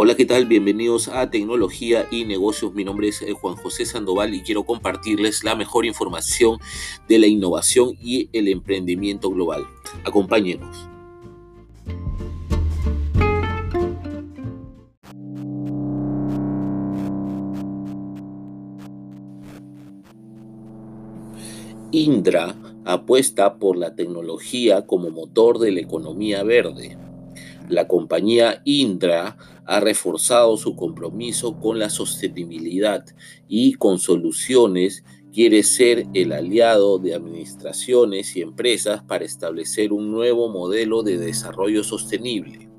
Hola, ¿qué tal? Bienvenidos a Tecnología y Negocios. Mi nombre es eh, Juan José Sandoval y quiero compartirles la mejor información de la innovación y el emprendimiento global. Acompáñenos. Indra apuesta por la tecnología como motor de la economía verde la compañía Indra ha reforzado su compromiso con la sostenibilidad y con soluciones quiere ser el aliado de administraciones y empresas para establecer un nuevo modelo de desarrollo sostenible.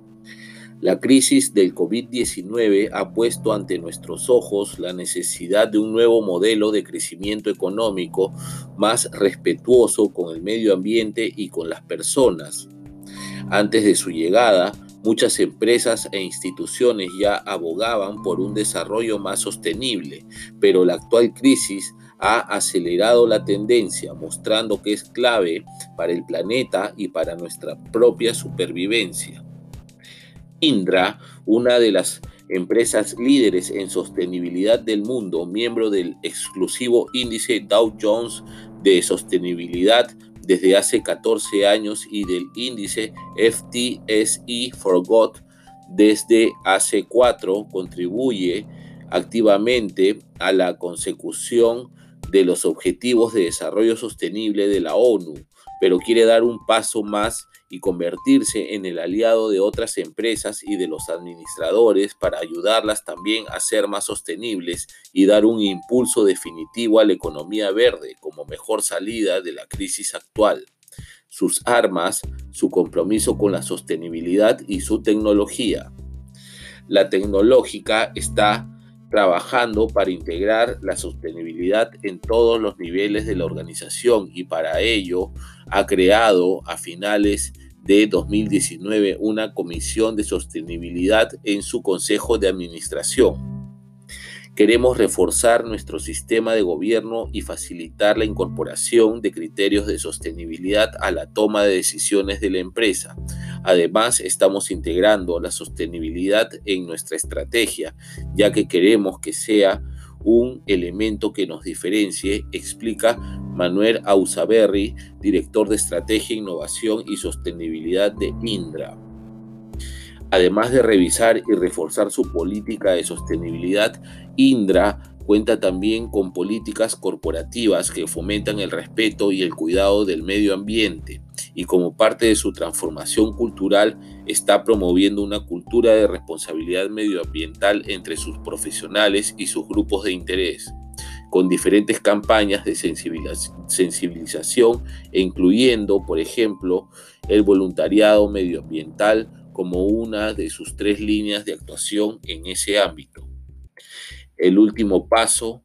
La crisis del COVID-19 ha puesto ante nuestros ojos la necesidad de un nuevo modelo de crecimiento económico más respetuoso con el medio ambiente y con las personas antes de su llegada, muchas empresas e instituciones ya abogaban por un desarrollo más sostenible, pero la actual crisis ha acelerado la tendencia, mostrando que es clave para el planeta y para nuestra propia supervivencia. Indra, una de las empresas líderes en sostenibilidad del mundo, miembro del exclusivo índice Dow Jones de sostenibilidad, desde hace 14 años y del índice FTSE Forgot desde hace 4 contribuye activamente a la consecución de los Objetivos de Desarrollo Sostenible de la ONU, pero quiere dar un paso más y convertirse en el aliado de otras empresas y de los administradores para ayudarlas también a ser más sostenibles y dar un impulso definitivo a la economía verde como mejor salida de la crisis actual. Sus armas, su compromiso con la sostenibilidad y su tecnología. La tecnológica está trabajando para integrar la sostenibilidad en todos los niveles de la organización y para ello ha creado a finales de 2019 una comisión de sostenibilidad en su consejo de administración. Queremos reforzar nuestro sistema de gobierno y facilitar la incorporación de criterios de sostenibilidad a la toma de decisiones de la empresa. Además, estamos integrando la sostenibilidad en nuestra estrategia, ya que queremos que sea un elemento que nos diferencie, explica Manuel Ausaberri, director de Estrategia, Innovación y Sostenibilidad de Indra. Además de revisar y reforzar su política de sostenibilidad, Indra cuenta también con políticas corporativas que fomentan el respeto y el cuidado del medio ambiente y como parte de su transformación cultural está promoviendo una cultura de responsabilidad medioambiental entre sus profesionales y sus grupos de interés, con diferentes campañas de sensibilización incluyendo, por ejemplo, el voluntariado medioambiental como una de sus tres líneas de actuación en ese ámbito. El último paso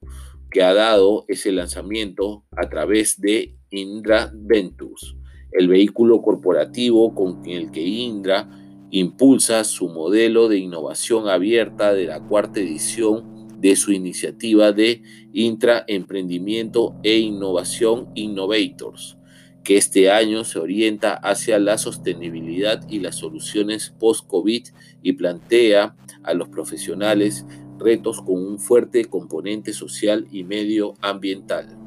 que ha dado es el lanzamiento a través de Indra Ventus, el vehículo corporativo con el que Indra impulsa su modelo de innovación abierta de la cuarta edición de su iniciativa de intraemprendimiento e innovación Innovators, que este año se orienta hacia la sostenibilidad y las soluciones post-COVID y plantea a los profesionales retos con un fuerte componente social y medioambiental.